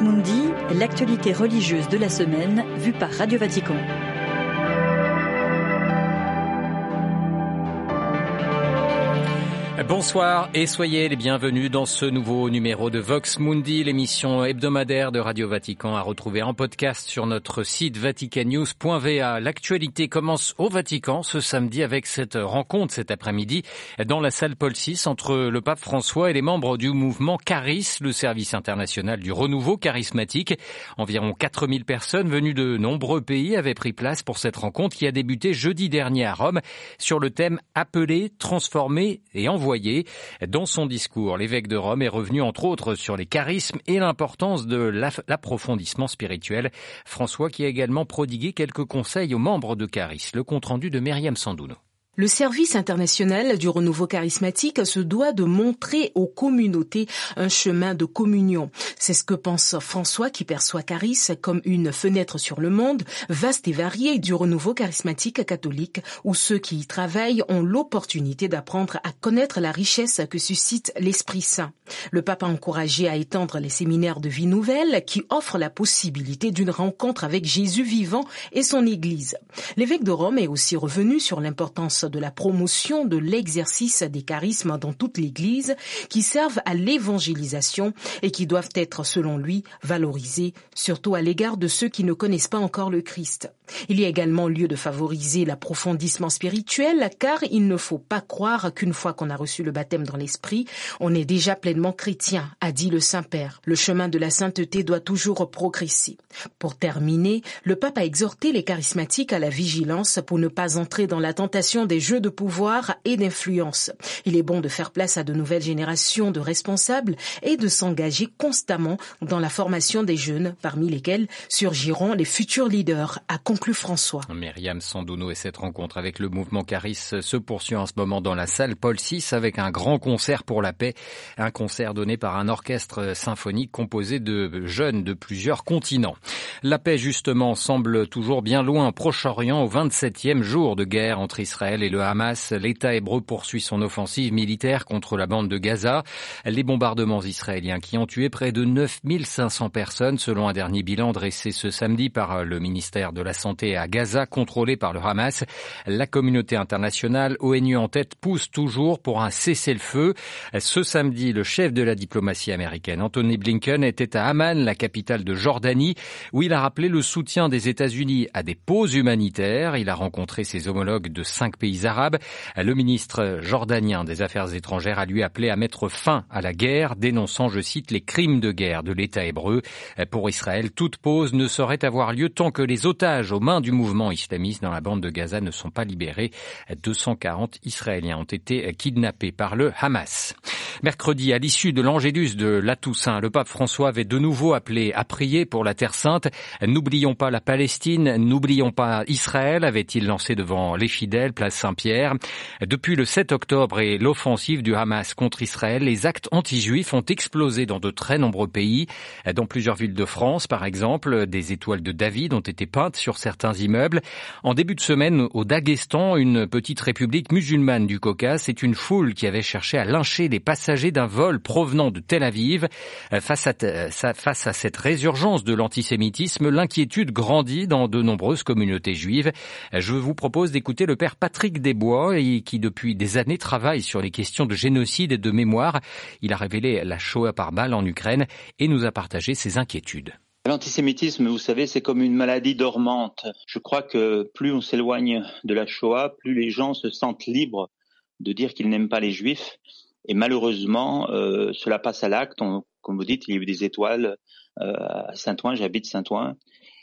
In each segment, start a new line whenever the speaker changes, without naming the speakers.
Mundi, l'actualité religieuse de la semaine vue par Radio Vatican.
Bonsoir et soyez les bienvenus dans ce nouveau numéro de Vox Mundi, l'émission hebdomadaire de Radio Vatican à retrouver en podcast sur notre site vaticannews.va. L'actualité commence au Vatican ce samedi avec cette rencontre cet après-midi dans la salle Paul VI entre le pape François et les membres du mouvement Caris, le service international du renouveau charismatique. Environ 4000 personnes venues de nombreux pays avaient pris place pour cette rencontre qui a débuté jeudi dernier à Rome sur le thème Appeler, transformer et envoyer dans son discours, l'évêque de Rome est revenu entre autres sur les charismes et l'importance de l'approfondissement spirituel. François qui a également prodigué quelques conseils aux membres de Caris. Le compte-rendu de Myriam Sandouno.
Le service international du renouveau charismatique se doit de montrer aux communautés un chemin de communion. C'est ce que pense François qui perçoit Caris comme une fenêtre sur le monde, vaste et variée du renouveau charismatique catholique où ceux qui y travaillent ont l'opportunité d'apprendre à connaître la richesse que suscite l'Esprit Saint. Le pape a encouragé à étendre les séminaires de vie nouvelle qui offrent la possibilité d'une rencontre avec Jésus vivant et son Église. L'évêque de Rome est aussi revenu sur l'importance de la promotion de l'exercice des charismes dans toute l'Église qui servent à l'évangélisation et qui doivent être, selon lui, valorisés, surtout à l'égard de ceux qui ne connaissent pas encore le Christ. Il y a également lieu de favoriser l'approfondissement spirituel car il ne faut pas croire qu'une fois qu'on a reçu le baptême dans l'esprit, on est déjà pleinement chrétien, a dit le Saint-Père. Le chemin de la sainteté doit toujours progresser. Pour terminer, le pape a exhorté les charismatiques à la vigilance pour ne pas entrer dans la tentation des jeux de pouvoir et d'influence. Il est bon de faire place à de nouvelles générations de responsables et de s'engager constamment dans la formation des jeunes, parmi lesquels surgiront les futurs leaders, a conclu François.
Myriam Sandouno et cette rencontre avec le mouvement Caris se poursuit en ce moment dans la salle Paul VI avec un grand concert pour la paix, un concert donné par un orchestre symphonique composé de jeunes de plusieurs continents. La paix justement semble toujours bien loin, Proche-Orient au 27e jour de guerre entre Israël et le Hamas, l'État hébreu poursuit son offensive militaire contre la bande de Gaza. Les bombardements israéliens qui ont tué près de 9500 personnes selon un dernier bilan dressé ce samedi par le ministère de la Santé à Gaza, contrôlé par le Hamas. La communauté internationale, ONU en tête, pousse toujours pour un cessez-le-feu. Ce samedi, le chef de la diplomatie américaine, Anthony Blinken, était à Amman, la capitale de Jordanie, où il a rappelé le soutien des États-Unis à des pauses humanitaires. Il a rencontré ses homologues de cinq pays arabes. Le ministre jordanien des Affaires étrangères a lui appelé à mettre fin à la guerre, dénonçant, je cite, les crimes de guerre de l'État hébreu. Pour Israël, toute pause ne saurait avoir lieu tant que les otages aux mains du mouvement islamiste dans la bande de Gaza ne sont pas libérés. 240 Israéliens ont été kidnappés par le Hamas. Mercredi, à l'issue de l'Angélus de la Toussaint, le pape François avait de nouveau appelé à prier pour la Terre Sainte. N'oublions pas la Palestine, n'oublions pas Israël, avait-il lancé devant les fidèles, place Saint-Pierre. Depuis le 7 octobre et l'offensive du Hamas contre Israël, les actes anti-juifs ont explosé dans de très nombreux pays. Dans plusieurs villes de France, par exemple, des étoiles de David ont été peintes sur certains immeubles. En début de semaine, au Daghestan, une petite république musulmane du Caucase, c'est une foule qui avait cherché à lyncher les passagers d'un vol provenant de Tel Aviv. Euh, face à, face à cette résurgence de l'antisémitisme, l'inquiétude grandit dans de nombreuses communautés juives. Euh, je vous propose d'écouter le père Patrick Desbois, qui depuis des années travaille sur les questions de génocide et de mémoire. Il a révélé la Shoah par balle en Ukraine et nous a partagé ses inquiétudes.
L'antisémitisme, vous savez, c'est comme une maladie dormante. Je crois que plus on s'éloigne de la Shoah, plus les gens se sentent libres de dire qu'ils n'aiment pas les juifs et malheureusement, euh, cela passe à l'acte. Comme vous dites, il y a eu des étoiles euh, à Saint-Ouen, j'habite Saint-Ouen.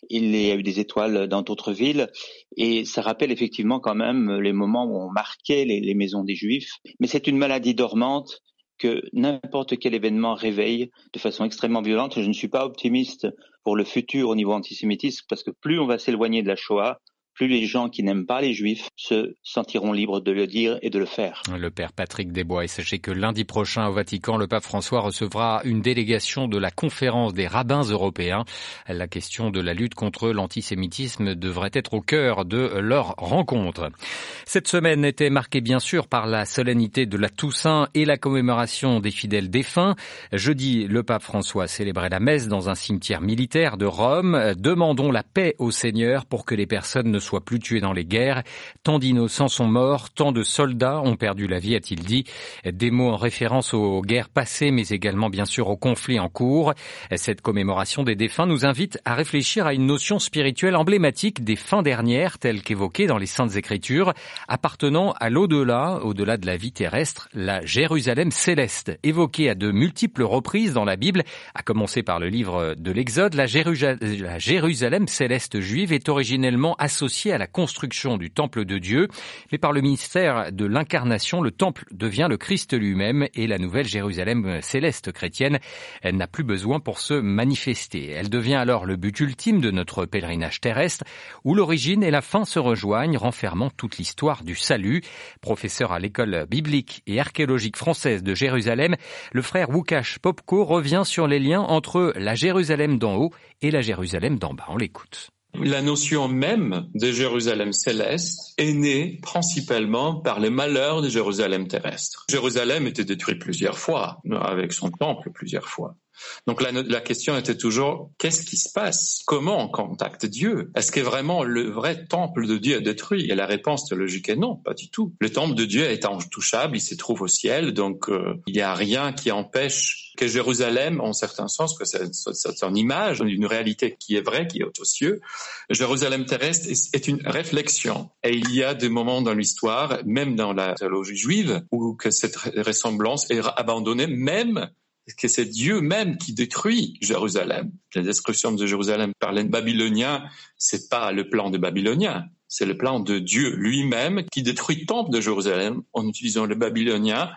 Il y a eu des étoiles dans d'autres villes. Et ça rappelle effectivement quand même les moments où on marquait les, les maisons des Juifs. Mais c'est une maladie dormante que n'importe quel événement réveille de façon extrêmement violente. Je ne suis pas optimiste pour le futur au niveau antisémitisme parce que plus on va s'éloigner de la Shoah, plus les gens qui n'aiment pas les juifs se sentiront libres de le dire et de le faire.
Le père Patrick Desbois, et sachez que lundi prochain au Vatican, le pape François recevra une délégation de la conférence des rabbins européens. La question de la lutte contre l'antisémitisme devrait être au cœur de leur rencontre. Cette semaine était marquée bien sûr par la solennité de la Toussaint et la commémoration des fidèles défunts. Jeudi, le pape François célébrait la messe dans un cimetière militaire de Rome. Demandons la paix au Seigneur pour que les personnes ne soient plus tuées dans les guerres. Tant d'innocents sont morts, tant de soldats ont perdu la vie, a-t-il dit. Des mots en référence aux guerres passées, mais également bien sûr aux conflits en cours. Cette commémoration des défunts nous invite à réfléchir à une notion spirituelle emblématique des fins dernières, telle qu'évoquée dans les Saintes Écritures, appartenant à l'au-delà, au-delà de la vie terrestre, la Jérusalem céleste, évoquée à de multiples reprises dans la Bible, à commencer par le livre de l'Exode, la Jérusalem céleste juive est originellement associée à la construction du temple de Dieu, mais par le ministère de l'incarnation, le temple devient le Christ lui-même et la nouvelle Jérusalem céleste chrétienne n'a plus besoin pour se manifester. Elle devient alors le but ultime de notre pèlerinage terrestre, où l'origine et la fin se rejoignent, renfermant toute l'histoire du salut. Professeur à l'école biblique et archéologique française de Jérusalem, le frère Wukash Popko revient sur les liens entre la Jérusalem d'en haut et la Jérusalem d'en bas. On l'écoute.
La notion même de Jérusalem céleste est née principalement par les malheurs de Jérusalem terrestre. Jérusalem était détruite plusieurs fois, avec son temple plusieurs fois. Donc la, question était toujours qu'est-ce qui se passe? Comment on contacte Dieu? Est-ce que vraiment le vrai temple de Dieu est détruit? Et la réponse théologique est non, pas du tout. Le temple de Dieu est intouchable, il se trouve au ciel, donc euh, il n'y a rien qui empêche que Jérusalem, en certain sens, que c'est une image d'une réalité qui est vraie, qui est aux cieux. Jérusalem terrestre est une réflexion. Et il y a des moments dans l'histoire, même dans la théologie juive, où que cette ressemblance est abandonnée, même que c'est Dieu même qui détruit Jérusalem. La destruction de Jérusalem par les Babyloniens, c'est pas le plan des Babyloniens, c'est le plan de Dieu lui-même qui détruit le temple de Jérusalem en utilisant les Babyloniens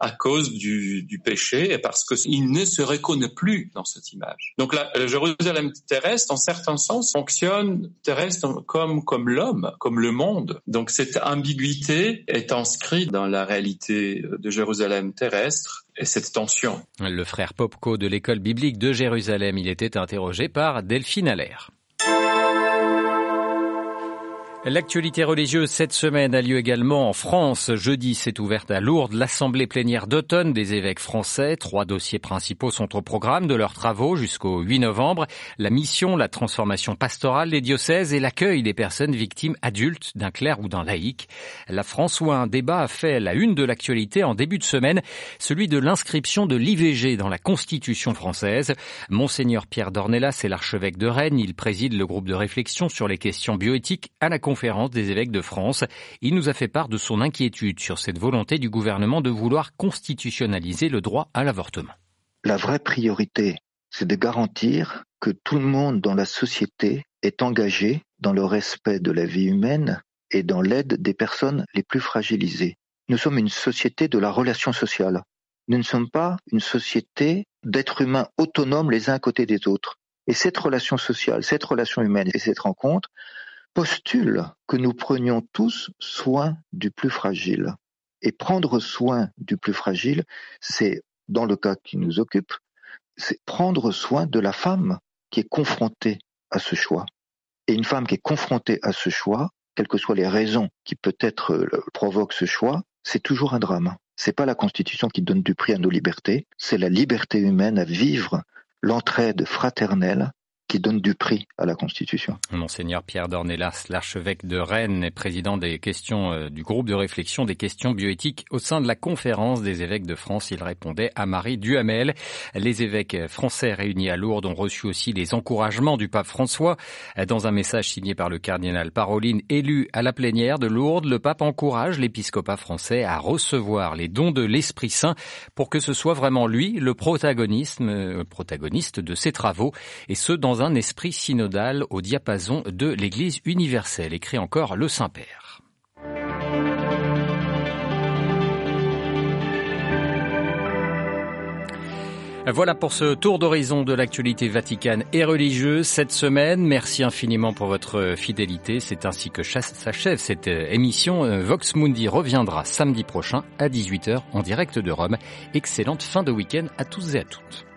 à cause du, du péché et parce qu'il ne se reconnaît plus dans cette image. Donc la, Jérusalem terrestre, en certain sens, fonctionne terrestre comme comme l'homme, comme le monde. Donc cette ambiguïté est inscrite dans la réalité de Jérusalem terrestre et cette tension.
Le frère Popko de l'école biblique de Jérusalem, il était interrogé par Delphine Allaire. L'actualité religieuse cette semaine a lieu également en France. Jeudi s'est ouverte à Lourdes l'assemblée plénière d'automne des évêques français. Trois dossiers principaux sont au programme de leurs travaux jusqu'au 8 novembre. La mission, la transformation pastorale des diocèses et l'accueil des personnes victimes adultes d'un clerc ou d'un laïc. La France où un débat a fait la une de l'actualité en début de semaine, celui de l'inscription de l'IVG dans la Constitution française. Monseigneur Pierre Dornelas est l'archevêque de Rennes. Il préside le groupe de réflexion sur les questions bioéthiques à la conférence des évêques de France. Il nous a fait part de son inquiétude sur cette volonté du gouvernement de vouloir constitutionnaliser le droit à l'avortement.
La vraie priorité, c'est de garantir que tout le monde dans la société est engagé dans le respect de la vie humaine et dans l'aide des personnes les plus fragilisées. Nous sommes une société de la relation sociale. Nous ne sommes pas une société d'êtres humains autonomes les uns à côté des autres. Et cette relation sociale, cette relation humaine et cette rencontre postule que nous prenions tous soin du plus fragile. Et prendre soin du plus fragile, c'est, dans le cas qui nous occupe, c'est prendre soin de la femme qui est confrontée à ce choix. Et une femme qui est confrontée à ce choix, quelles que soient les raisons qui peut-être euh, provoquent ce choix, c'est toujours un drame. C'est pas la Constitution qui donne du prix à nos libertés, c'est la liberté humaine à vivre l'entraide fraternelle qui donne du prix à la Constitution.
Monseigneur Pierre Dornelas, l'archevêque de Rennes et président des questions euh, du groupe de réflexion des questions bioéthiques au sein de la conférence des évêques de France. Il répondait à Marie Duhamel. Les évêques français réunis à Lourdes ont reçu aussi les encouragements du pape François. Dans un message signé par le cardinal Paroline, élu à la plénière de Lourdes, le pape encourage l'épiscopat français à recevoir les dons de l'Esprit Saint pour que ce soit vraiment lui le protagoniste, euh, protagoniste de ses travaux et ce un esprit synodal au diapason de l'Église universelle, écrit encore le Saint-Père. Voilà pour ce tour d'horizon de l'actualité vaticane et religieuse cette semaine. Merci infiniment pour votre fidélité. C'est ainsi que s'achève cette émission. Vox Mundi reviendra samedi prochain à 18h en direct de Rome. Excellente fin de week-end à tous et à toutes.